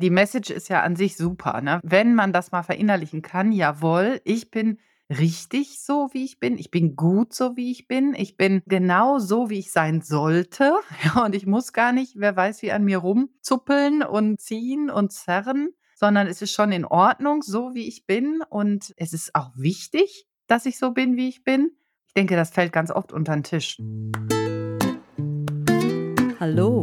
Die Message ist ja an sich super, ne? Wenn man das mal verinnerlichen kann, jawohl, ich bin richtig so, wie ich bin. Ich bin gut so, wie ich bin. Ich bin genau so, wie ich sein sollte. Und ich muss gar nicht, wer weiß, wie an mir rumzuppeln und ziehen und zerren, sondern es ist schon in Ordnung, so wie ich bin. Und es ist auch wichtig, dass ich so bin, wie ich bin. Ich denke, das fällt ganz oft unter den Tisch. Hallo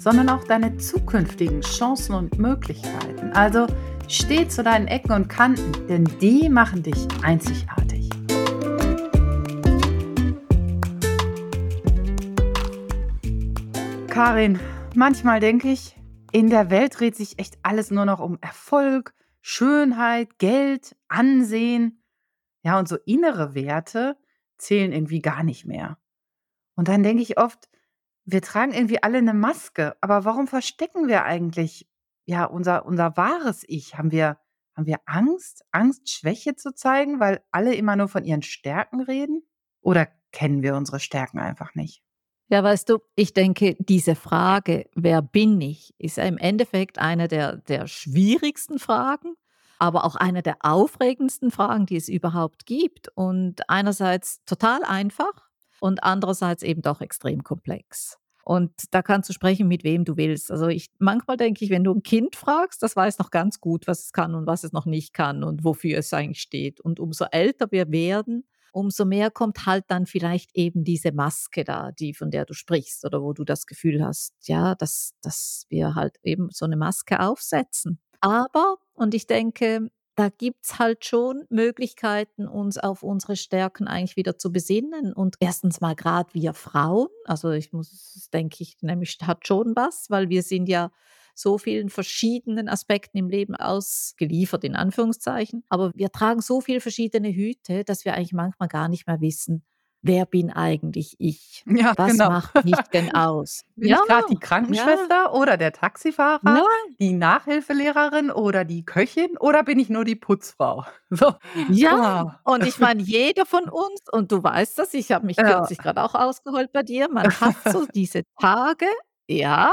sondern auch deine zukünftigen Chancen und Möglichkeiten. Also steh zu deinen Ecken und Kanten, denn die machen dich einzigartig. Karin, manchmal denke ich, in der Welt dreht sich echt alles nur noch um Erfolg, Schönheit, Geld, Ansehen. Ja, und so innere Werte zählen irgendwie gar nicht mehr. Und dann denke ich oft, wir tragen irgendwie alle eine Maske, aber warum verstecken wir eigentlich, ja, unser unser wahres Ich? Haben wir haben wir Angst? Angst, Schwäche zu zeigen, weil alle immer nur von ihren Stärken reden? Oder kennen wir unsere Stärken einfach nicht? Ja, weißt du, ich denke, diese Frage, wer bin ich, ist im Endeffekt eine der der schwierigsten Fragen, aber auch eine der aufregendsten Fragen, die es überhaupt gibt und einerseits total einfach und andererseits eben doch extrem komplex. Und da kannst du sprechen, mit wem du willst. Also ich, manchmal denke ich, wenn du ein Kind fragst, das weiß noch ganz gut, was es kann und was es noch nicht kann und wofür es eigentlich steht. Und umso älter wir werden, umso mehr kommt halt dann vielleicht eben diese Maske da, die von der du sprichst oder wo du das Gefühl hast, ja, dass, dass wir halt eben so eine Maske aufsetzen. Aber, und ich denke, da gibt es halt schon Möglichkeiten, uns auf unsere Stärken eigentlich wieder zu besinnen. Und erstens mal gerade wir Frauen, also ich muss, denke ich, nämlich hat schon was, weil wir sind ja so vielen verschiedenen Aspekten im Leben ausgeliefert, in Anführungszeichen. Aber wir tragen so viele verschiedene Hüte, dass wir eigentlich manchmal gar nicht mehr wissen, wer bin eigentlich ich? Ja, Was genau. macht mich denn aus? Bin ja, ich gerade die Krankenschwester ja. oder der Taxifahrer, Nein. die Nachhilfelehrerin oder die Köchin oder bin ich nur die Putzfrau? So. Ja, Wow. und ich meine, jeder von uns, und du weißt das, ich habe mich Ja. kürzlich gerade auch ausgeheult bei dir, man hat so diese Tage, ja,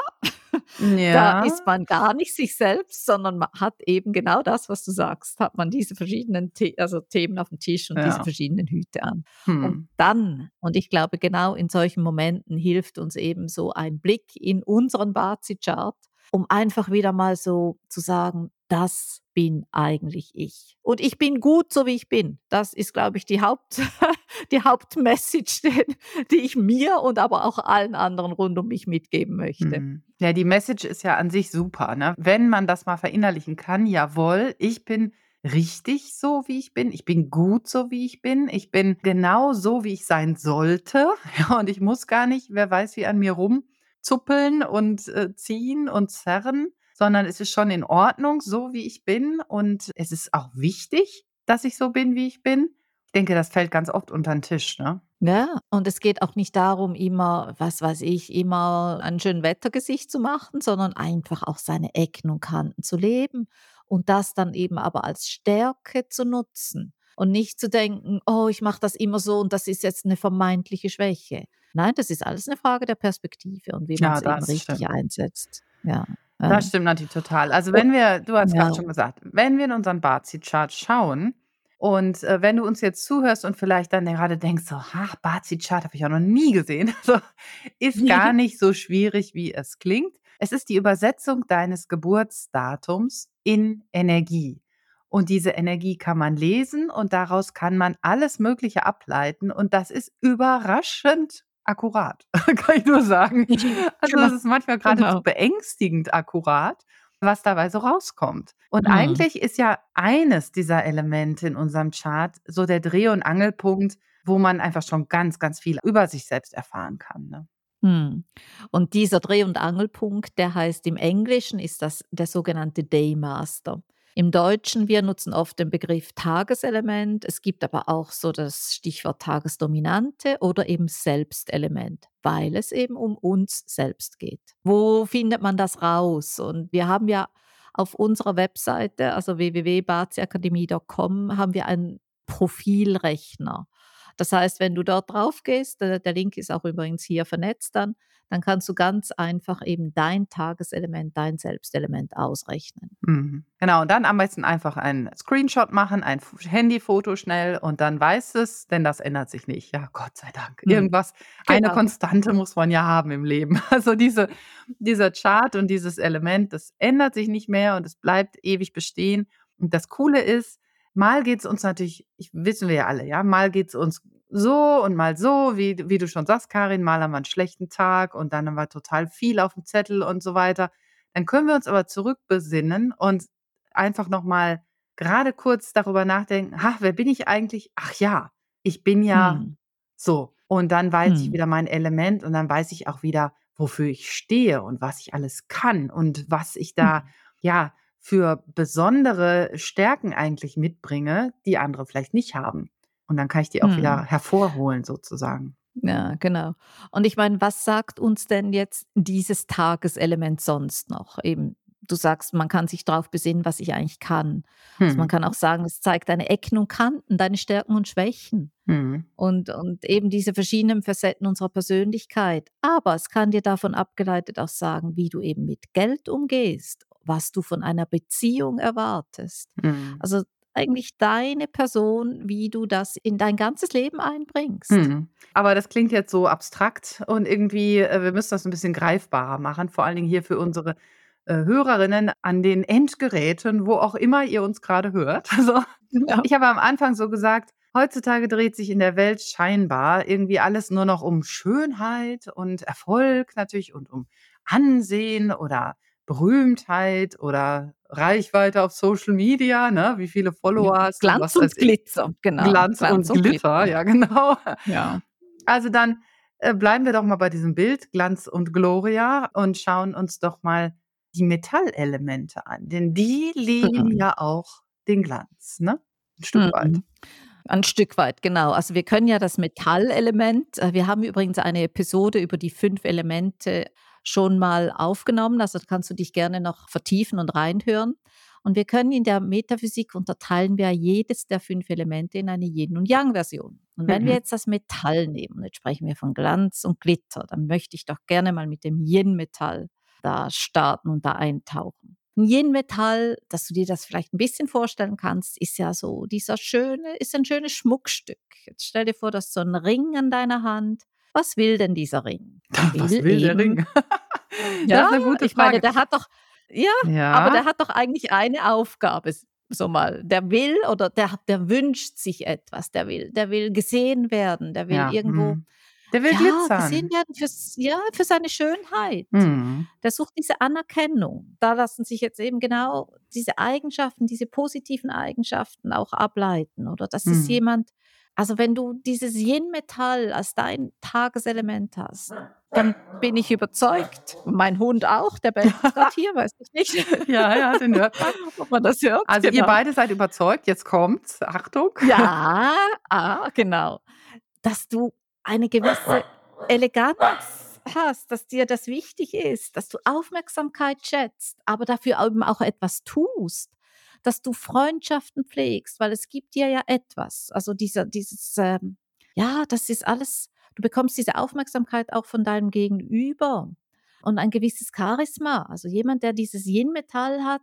da Ja. ist man gar nicht sich selbst, sondern man hat eben genau das, was du sagst, hat man diese verschiedenen The also Themen auf dem Tisch und diese Ja. verschiedenen Hüte an. Und Hm. dann, und ich glaube, genau in solchen Momenten hilft uns eben so ein Blick in unseren Bazi-Chart, um einfach wieder mal so zu sagen, das bin eigentlich ich. Und ich bin gut, so wie ich bin. Das ist, glaube ich, die Haupt die Hauptmessage, die ich mir und aber auch allen anderen rund um mich mitgeben möchte. Mhm. Ja, die Message ist ja an sich super, ne? Wenn man das mal verinnerlichen kann, jawohl, ich bin richtig so, wie ich bin. Ich bin gut so, wie ich bin. Ich bin genau so, wie ich sein sollte. Ja, und ich muss gar nicht, wer weiß, wie an mir rumzuppeln und äh, ziehen und zerren, sondern es ist schon in Ordnung, so wie ich bin. Und es ist auch wichtig, dass ich so bin, wie ich bin. Ich denke, das fällt ganz oft unter den Tisch, ne? Ja, und es geht auch nicht darum, immer, was weiß ich, immer ein schön Wettergesicht zu machen, sondern einfach auch seine Ecken und Kanten zu leben und das dann eben aber als Stärke zu nutzen und nicht zu denken, oh, ich mache das immer so und das ist jetzt eine vermeintliche Schwäche. Nein, das ist alles eine Frage der Perspektive und wie man Ja, es eben richtig stimmt. einsetzt. Ja. Das stimmt natürlich total. Also, wenn wir du hast gerade ja. schon gesagt, wenn wir in unseren Bazi-Chart schauen und, äh, wenn du uns jetzt zuhörst und vielleicht dann gerade denkst so: „Ach, Bazi-Chart habe ich auch noch nie gesehen.“ So, ist gar nicht so schwierig, wie es klingt. Es ist die Übersetzung deines Geburtsdatums in Energie. Und diese Energie kann man lesen und daraus kann man alles Mögliche ableiten und das ist überraschend akkurat, kann ich nur sagen. Also, es ist manchmal geradezu genau. beängstigend akkurat, was dabei so rauskommt. Und Mhm. eigentlich ist ja eines dieser Elemente in unserem Chart so der Dreh und Angelpunkt, wo man einfach schon ganz, ganz viel über sich selbst erfahren kann, ne? Mhm. Und dieser Dreh und Angelpunkt, der heißt im Englischen ist das der sogenannte Daymaster. Im Deutschen, wir nutzen oft den Begriff Tageselement. Es gibt aber auch so das Stichwort Tagesdominante oder eben Selbstelement, weil es eben um uns selbst geht. Wo findet man das raus? Und wir haben ja auf unserer Webseite, also www.baziakademie.com, haben wir einen Profilrechner. Das heißt, wenn du dort drauf gehst, der, der Link ist auch übrigens hier vernetzt dann, dann kannst du ganz einfach eben dein Tageselement, dein Selbstelement ausrechnen. Mhm. Genau, und dann am besten einfach einen Screenshot machen, ein Handyfoto schnell und dann weißt es, denn das ändert sich nicht. Ja, Gott sei Dank. Mhm. Irgendwas, genau. eine Konstante muss man ja haben im Leben. Also diese, dieser Chart und dieses Element, das ändert sich nicht mehr und es bleibt ewig bestehen. Und das Coole ist, mal geht es uns natürlich, ich, wissen wir ja alle, ja, mal geht es uns so und mal so, wie, wie du schon sagst, Karin, mal haben wir einen schlechten Tag und dann haben wir total viel auf dem Zettel und so weiter. Dann können wir uns aber zurückbesinnen und einfach nochmal gerade kurz darüber nachdenken, ach, wer bin ich eigentlich? Ach ja, ich bin ja hm. so. Und dann weiß hm. ich wieder mein Element und dann weiß ich auch wieder, wofür ich stehe und was ich alles kann und was ich da, hm. ja, für besondere Stärken eigentlich mitbringe, die andere vielleicht nicht haben. Und dann kann ich die auch wieder hm. hervorholen sozusagen. Ja, genau. Und ich meine, was sagt uns denn jetzt dieses Tageselement sonst noch? Eben, du sagst, man kann sich darauf besinnen, was ich eigentlich kann. Also man hm. kann auch sagen, es zeigt deine Ecken und Kanten, deine Stärken und Schwächen Hm. und, und eben diese verschiedenen Facetten unserer Persönlichkeit. Aber es kann dir davon abgeleitet auch sagen, wie du eben mit Geld umgehst was du von einer Beziehung erwartest. Mhm. Also eigentlich deine Person, wie du das in dein ganzes Leben einbringst. Mhm. Aber das klingt jetzt so abstrakt und irgendwie, äh, wir müssen das ein bisschen greifbarer machen, vor allen Dingen hier für unsere äh, Hörerinnen an den Endgeräten, wo auch immer ihr uns gerade hört. Also, ja. Ich habe am Anfang so gesagt, heutzutage dreht sich in der Welt scheinbar irgendwie alles nur noch um Schönheit und Erfolg natürlich und um Ansehen oder Berühmtheit oder Reichweite auf Social Media, ne? Wie viele Follower ja, hast du? Glanz und Glitzer, genau. Glanz, Glanz und, und Glitter, Glitter, ja, genau. Ja. Also dann äh, bleiben wir doch mal bei diesem Bild, Glanz und Gloria, und schauen uns doch mal die Metallelemente an. Denn die lieben mhm. ja auch den Glanz, ne? Ein Stück mhm. weit. Ein Stück weit, genau. Also wir können ja das Metallelement, äh, wir haben übrigens eine Episode über die fünf Elemente schon mal aufgenommen. Also kannst du dich gerne noch vertiefen und reinhören. Und wir können in der Metaphysik unterteilen wir jedes der fünf Elemente in eine Yin- und Yang-Version. Und wenn mhm. wir jetzt das Metall nehmen, jetzt sprechen wir von Glanz und Glitter, dann möchte ich doch gerne mal mit dem Yin-Metall da starten und da eintauchen. Ein Yin-Metall, dass du dir das vielleicht ein bisschen vorstellen kannst, ist ja so dieser schöne, ist ein schönes Schmuckstück. Jetzt stell dir vor, dass so ein Ring an deiner Hand was will denn dieser Ring? Was will, will der Ring? ja, das ist eine gute ich Frage. meine, der hat doch, ja, ja, aber der hat doch eigentlich eine Aufgabe. So mal, der will oder der, der wünscht sich etwas, der will, der will gesehen werden, der will ja, irgendwo. Hm. Der will ja, glitzern. gesehen werden für, ja, für seine Schönheit. Mhm. Der sucht diese Anerkennung. Da lassen sich jetzt eben genau diese Eigenschaften, diese positiven Eigenschaften auch ableiten. Oder das mhm. ist jemand, also wenn du dieses Yin-Metall als dein Tageselement hast, dann bin ich überzeugt. Mein Hund auch, der bellt gerade hier, weiß ich nicht. Ja, ja, den hört man. Ob man das hört. Also genau. ihr beide seid überzeugt, jetzt kommt's, Achtung. Ja, ah, genau. Dass du eine gewisse Eleganz hast, dass dir das wichtig ist, dass du Aufmerksamkeit schätzt, aber dafür eben auch etwas tust dass du Freundschaften pflegst, weil es gibt dir ja etwas. Also dieser, dieses, ähm, ja, das ist alles, du bekommst diese Aufmerksamkeit auch von deinem Gegenüber und ein gewisses Charisma. Also jemand, der dieses Yin-Metall hat,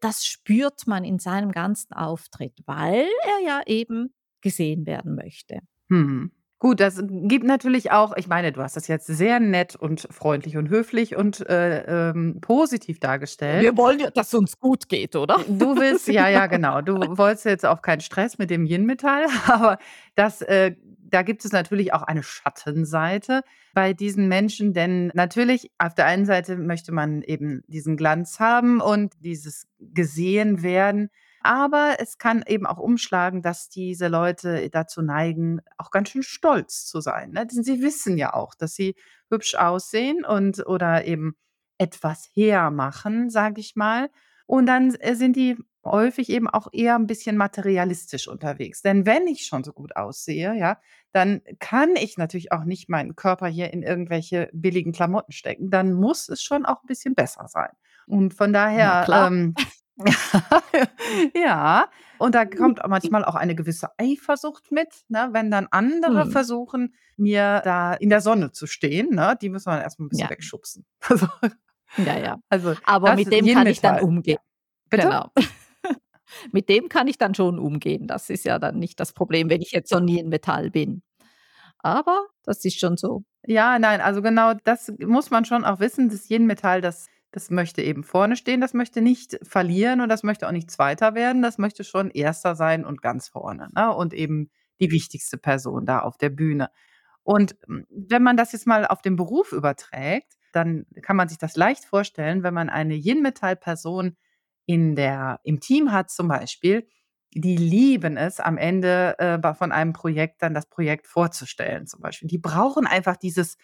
das spürt man in seinem ganzen Auftritt, weil er ja eben gesehen werden möchte. Hm. Gut, das gibt natürlich auch ich meine, du hast das jetzt sehr nett und freundlich und höflich und, äh, ähm, positiv dargestellt. Wir wollen ja, dass es uns gut geht, oder? Du willst ja, ja, genau. Du wolltest jetzt auch keinen Stress mit dem Yin-Metall, aber das, äh da gibt es natürlich auch eine Schattenseite bei diesen Menschen, denn natürlich auf der einen Seite möchte man eben diesen Glanz haben und dieses gesehen werden. Aber es kann eben auch umschlagen, dass diese Leute dazu neigen, auch ganz schön stolz zu sein. Ne? Sie wissen ja auch, dass sie hübsch aussehen und oder eben etwas hermachen, sage ich mal. Und dann äh, sind die häufig eben auch eher ein bisschen materialistisch unterwegs. Denn wenn ich schon so gut aussehe, ja, dann kann ich natürlich auch nicht meinen Körper hier in irgendwelche billigen Klamotten stecken. Dann muss es schon auch ein bisschen besser sein. Und von daher, ähm, ja, und da kommt manchmal auch eine gewisse Eifersucht mit, ne, wenn dann andere Mhm. versuchen, mir da in der Sonne zu stehen, ne? Die muss man erst mal 'n bisschen Ja. wegschubsen. Also Ja, ja. also, Aber mit dem kann ich dann Metall. umgehen. Bitte? Genau. Mit dem kann ich dann schon umgehen. Das ist ja dann nicht das Problem, wenn ich jetzt so nie in Metall bin. Aber das ist schon so. Ja, nein, also genau das muss man schon auch wissen. Das Yin-Metall, das das möchte eben vorne stehen, das möchte nicht verlieren und das möchte auch nicht Zweiter werden. Das möchte schon Erster sein und ganz vorne, ne? Und eben die wichtigste Person da auf der Bühne. Und, hm, wenn man das jetzt mal auf den Beruf überträgt, dann kann man sich das leicht vorstellen, wenn man eine Yin-Metall-Person im Team hat zum Beispiel, die lieben es am Ende, äh, von einem Projekt dann das Projekt vorzustellen zum Beispiel. Die brauchen einfach dieses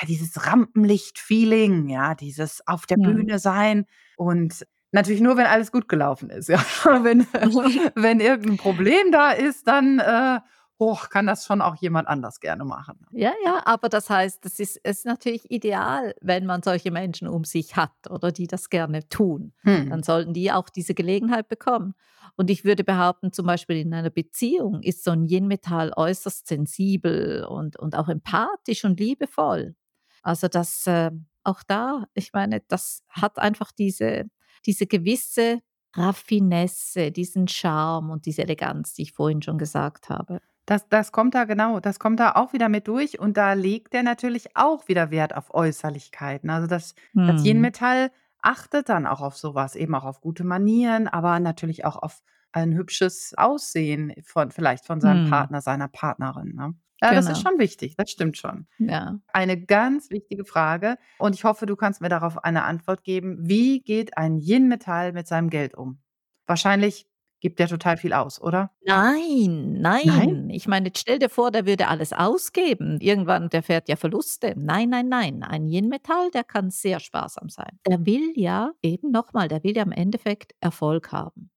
ja, dieses Rampenlicht-Feeling, ja, dieses auf der Mhm. Bühne sein und natürlich nur, wenn alles gut gelaufen ist, ja. Wenn wenn irgend 'n Problem da ist, dann, äh, oh, kann das schon auch jemand anders gerne machen. Ja, ja, aber das heißt, es ist ist natürlich ideal, wenn man solche Menschen um sich hat oder die das gerne tun. Dann Mhm. sollten die auch diese Gelegenheit bekommen. Und ich würde behaupten, zum Beispiel in einer Beziehung ist so 'n Yin-Metall äußerst sensibel und und auch empathisch und liebevoll. Also, das, ähm auch da, ich meine, das hat einfach diese diese gewisse Raffinesse, diesen Charme und diese Eleganz, die ich vorhin schon gesagt habe. Das das kommt da genau das kommt da auch wieder mit durch und da legt er natürlich auch wieder Wert auf Äußerlichkeiten. Also, das das Mhm. Yin-Metall achtet dann auch auf so was, eben auch auf gute Manieren, aber natürlich auch auf ein hübsches Aussehen von vielleicht von seinem Mhm. Partner, seiner Partnerin, ne? Ja, das ist Genau. schon wichtig, das stimmt schon. Ja. Eine ganz wichtige Frage und ich hoffe, du kannst mir darauf eine Antwort geben. Wie geht ein Yin-Metall mit seinem Geld um? Wahrscheinlich gibt der total viel aus, oder? Nein, Nein? nein. Ich meine, stell dir vor, der würde alles ausgeben. Irgendwann der fährt ja Verluste. Nein, nein, nein. Ein Yin-Metall, der kann sehr sparsam sein. Der will ja eben noch mal, der will ja im Endeffekt Erfolg haben.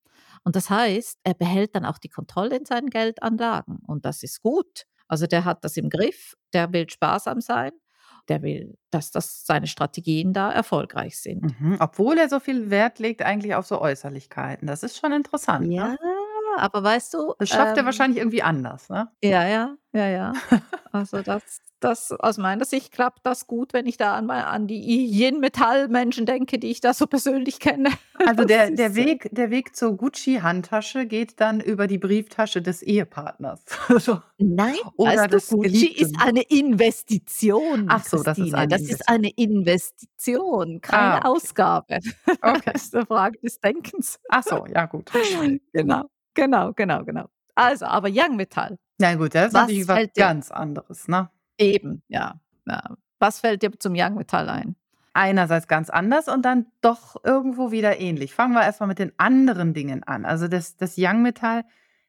Und das heißt, er behält dann auch die Kontrolle in seinen Geldanlagen und das ist gut. Also, der hat das im Griff, der will sparsam sein, der will, dass das seine Strategien da erfolgreich sind. Mhm, obwohl er so viel Wert legt eigentlich auf so Äußerlichkeiten. Das ist schon interessant, ne? Aber weißt du, Das schafft er ähm wahrscheinlich irgendwie anders, ne? Ja, ja, ja, ja. Also, das das aus meiner Sicht klappt das gut, wenn ich da an an die Yin-Metall-Menschen denke, die ich da so persönlich kenne. Also, der der ist, Weg der Weg zur Gucci-Handtasche geht dann über die Brieftasche des Ehepartners, so. Nein, Oder weißt du, Gucci ist Geliebten. eine Investition, Ach so, das ist Christine. eine Das ist Investition. eine Investition, Ah, keine okay. Ausgabe. Okay. Das ist 'ne Frage des Denkens. Ach so, ja gut. Genau, genau, genau, genau. Also, aber Young-Metall. Na gut, das ist Was natürlich was fällt dir ganz anderes, ne? Eben, ja, ja. Was fällt dir zum Young-Metall ein? Einerseits ganz anders und dann doch irgendwo wieder ähnlich. Fangen wir erst mal mit den anderen Dingen an. Also, das das Young-Metall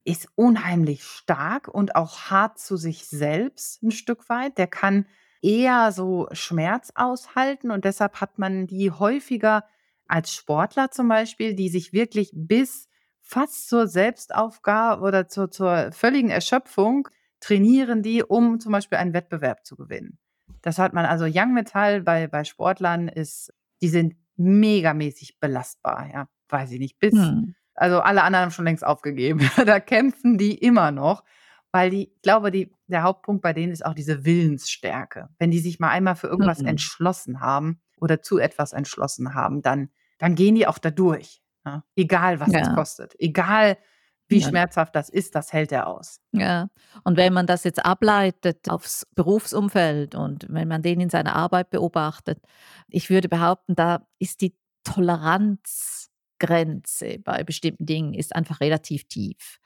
ist unheimlich stark und auch hart zu sich selbst 'n Stück weit. Der kann eher so Schmerz aushalten und deshalb hat man die häufiger als Sportler zum Beispiel, die sich wirklich bis fast zur Selbstaufgabe oder zur zur völligen Erschöpfung trainieren die, um zum Beispiel einen Wettbewerb zu gewinnen. Das hat man also Young-Metall bei bei Sportlern ist die sind megamäßig belastbar, ja. Weiß ich nicht, bis Mhm. also, alle anderen haben schon längst aufgegeben. Da kämpfen die immer noch, weil die ich glaube, die der Hauptpunkt bei denen ist auch diese Willensstärke. Wenn die sich mal einmal für irgendwas Mhm. entschlossen haben oder zu etwas entschlossen haben, dann dann gehen die auch da durch, ne? Egal, was es Ja. kostet. Egal, wie Ja. schmerzhaft das ist, das hält er aus. Ja, und wenn man das jetzt ableitet aufs Berufsumfeld und wenn man den in seiner Arbeit beobachtet, ich würde behaupten, da ist die Toleranzgrenze bei bestimmten Dingen ist einfach relativ tief.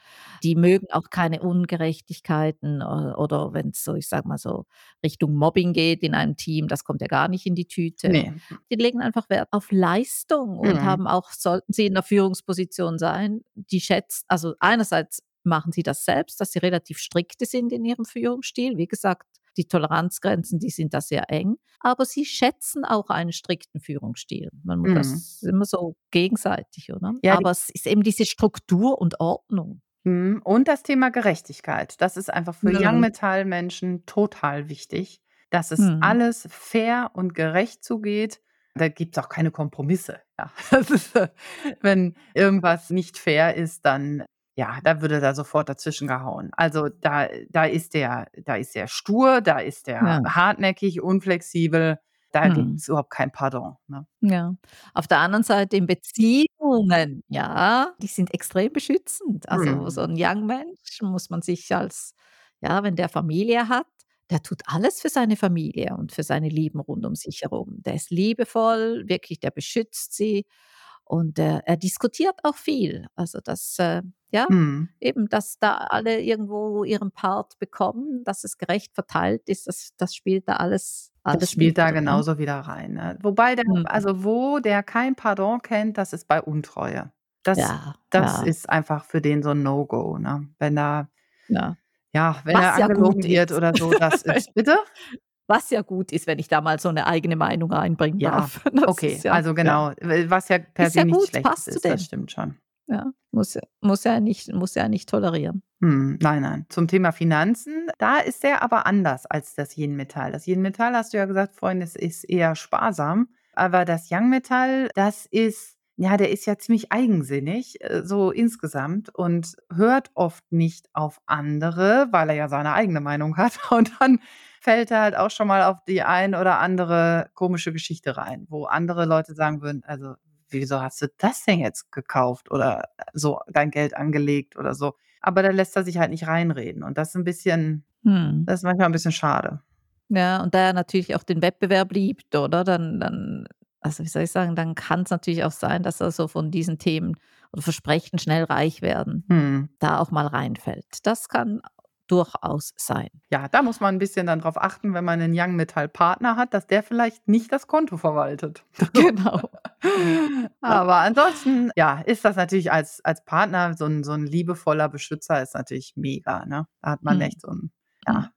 Die mögen auch keine Ungerechtigkeiten o oder wenn's so, ich sage mal so, Richtung Mobbing geht in einem Team, das kommt ja gar nicht in die Tüte. Ne. Die legen einfach Wert auf Leistung und Mhm. haben auch sollten sie in 'ner Führungsposition sein, die schätzt also einerseits machen sie das selbst, dass sie relativ strikte sind in ihrem Führungsstil. Wie gesagt, Die Toleranzgrenzen, die sind da sehr eng, aber sie schätzen auch einen strikten Führungsstil. Man, mhm. Das ist immer so gegenseitig, oder? Ja, aber es ist eben diese Struktur und Ordnung. Mhm. Und das Thema Gerechtigkeit. Das ist einfach für mhm. Young Metal-Menschen total wichtig, dass es mhm. alles fair und gerecht zugeht. Da gibt es auch keine Kompromisse. Ja, ist, äh, wenn irgendwas nicht fair ist, dann ja, da würde er sofort dazwischen gehauen. Also da, da ist der, da ist der stur, da ist der ja. hartnäckig, unflexibel. Da hm. gibt es überhaupt kein Pardon. Ne? Ja. Auf der anderen Seite in Beziehungen, ja, die sind extrem beschützend. Also hm. so ein Young Mensch muss man sich als, ja, wenn der Familie hat, der tut alles für seine Familie und für seine Lieben rund um sich herum. Der ist liebevoll, wirklich, der beschützt sie. Und äh, er diskutiert auch viel. Also, dass, äh, ja, mhm. eben, dass da alle irgendwo ihren Part bekommen, dass es gerecht verteilt ist, das, das spielt da alles. alles das spielt da drin. Ne? genauso wieder rein. Ne? Wobei, der, mhm. also wo der kein Pardon kennt, das ist bei Untreue. Das, ja, das ja. ist einfach für den so ein No-Go. Ne? Wenn da, ja, ja wenn Was er angelogen wird oder so, das ist, bitte? Was ja gut ist, wenn ich da mal so eine eigene Meinung reinbringen ja, darf. Das okay, also genau, was ja per se nicht gut, schlecht passt ist, das stimmt schon. Ja, muss, muss, er nicht, muss er nicht tolerieren. Hm, nein, nein. Zum Thema Finanzen, da ist er aber anders als das Yin-Metall. Das Yin-Metall, hast du ja gesagt es ist eher sparsam. Aber das Yang-Metall, das ist ja, der ist ja ziemlich eigensinnig, äh, so insgesamt und hört oft nicht auf andere, weil er ja seine eigene Meinung hat. Und dann fällt er halt auch schon mal auf die ein oder andere komische Geschichte rein, wo andere Leute sagen würden, also wieso hast du das denn jetzt gekauft oder so dein Geld angelegt oder so. Aber da lässt er sich halt nicht reinreden. Und das ist ein bisschen, hm. das ist manchmal ein bisschen schade. Ja, und da er natürlich auch den Wettbewerb liebt, oder? Dann, dann also wie soll ich sagen, dann kann es natürlich auch sein, dass er so von diesen Themen oder Versprechen schnell reich werden, hm. da auch mal reinfällt. Das kann durchaus sein. Ja, da muss man ein bisschen dann drauf achten, wenn man einen Young Metall Partner hat, dass der vielleicht nicht das Konto verwaltet. Genau. Aber ansonsten, ja, ist das natürlich als, als Partner so ein, so ein liebevoller Beschützer ist natürlich mega. Ne? Da hat man hm. echt so ein, ja.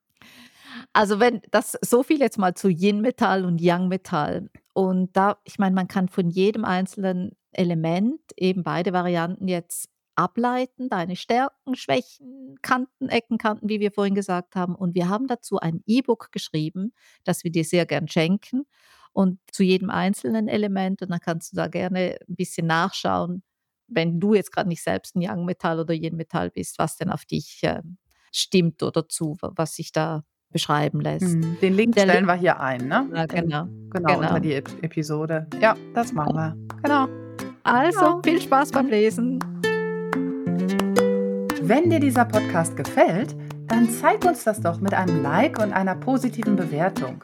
Also wenn das so viel jetzt mal zu Yin Metall und Yang Metall und da, ich meine, man kann von jedem einzelnen Element eben beide Varianten jetzt ableiten, deine Stärken, Schwächen, Kanten, Ecken, Kanten, wie wir vorhin gesagt haben. Und wir haben dazu ein E-Book geschrieben, das wir dir sehr gern schenken. Und zu jedem einzelnen Element, und dann kannst du da gerne ein bisschen nachschauen, wenn du jetzt gerade nicht selbst ein Young Metall oder Yin Metall bist, was denn auf dich äh, stimmt oder zu, was sich da beschreiben lässt. Mhm. Den Link Der stellen Link, wir hier ein, ne? Ja, genau. Genau, genau. unter die Episode. Ja, das machen wir. Genau. Also, genau. viel Spaß beim Lesen. Wenn dir dieser Podcast gefällt, dann zeig uns das doch mit einem Like und einer positiven Bewertung.